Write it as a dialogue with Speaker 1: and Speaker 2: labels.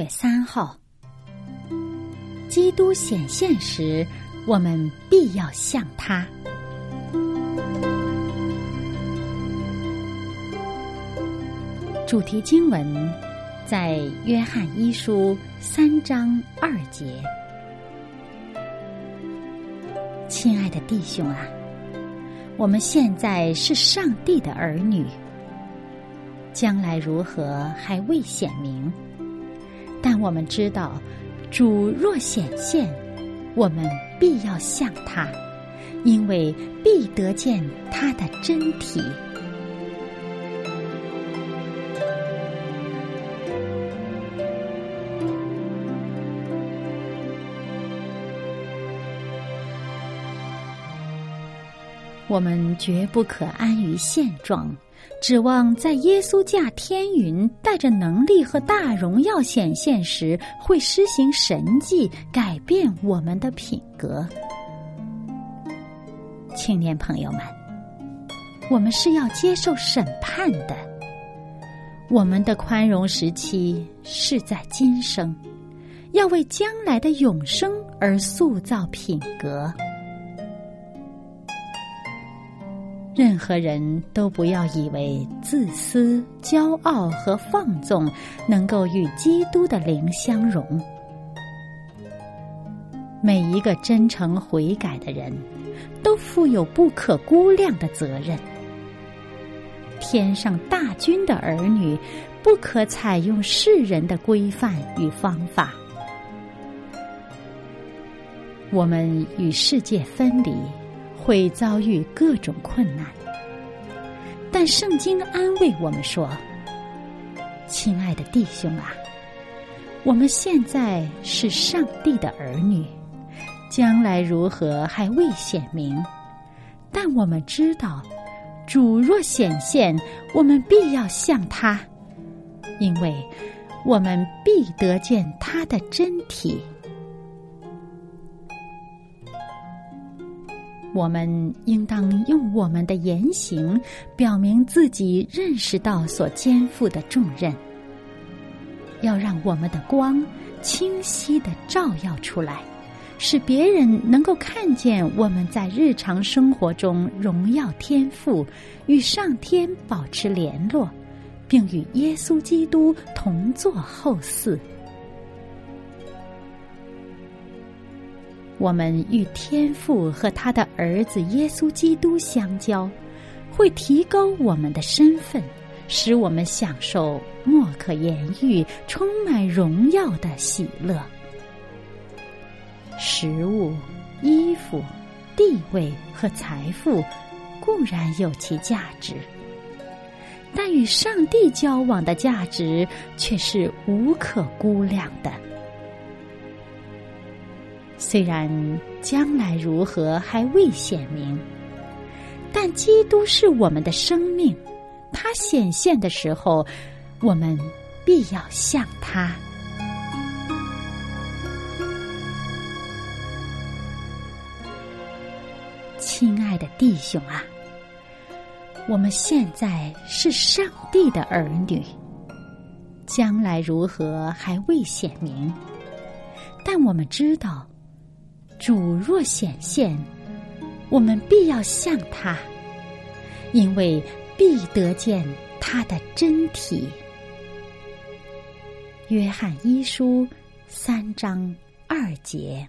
Speaker 1: 月三号，基督显现时，我们必要像他。主题经文在约翰一书三章二节。亲爱的弟兄啊，我们现在是上帝的儿女，将来如何还未显明，但我们知道，主若显现，我们必要像他，因为必得见他的真体。我们绝不可安于现状，指望在耶稣驾天云、带着能力和大荣耀显现时，会施行神迹，改变我们的品格。青年朋友们，我们是要接受审判的。我们的宽容时期是在今生，要为将来的永生而塑造品格。任何人都不要以为自私、骄傲和放纵能够与基督的灵相融。每一个真诚悔改的人，都负有不可估量的责任。天上大军的儿女，不可采用世人的规范与方法。我们与世界分离。会遭遇各种困难，但圣经安慰我们说：“亲爱的弟兄啊，我们现在是上帝的儿女，将来如何还未显明，但我们知道，主若显现，我们必要像他，因为我们必得见他的真体。”我们应当用我们的言行表明自己认识到所肩负的重任，要让我们的光清晰的照耀出来，使别人能够看见我们在日常生活中荣耀天赋，与上天保持联络，并与耶稣基督同作后嗣。我们与天父和他的儿子耶稣基督相交，会提高我们的身份，使我们享受莫可言喻、充满荣耀的喜乐。食物、衣服、地位和财富固然有其价值，但与上帝交往的价值却是无可估量的。虽然将来如何还未显明，但基督是我们的生命，他显现的时候，我们必要像他。亲爱的弟兄啊，我们现在是上帝的儿女，将来如何还未显明，但我们知道。主若显现，我们必要向他，因为必得见他的真体。约翰一书三章二节。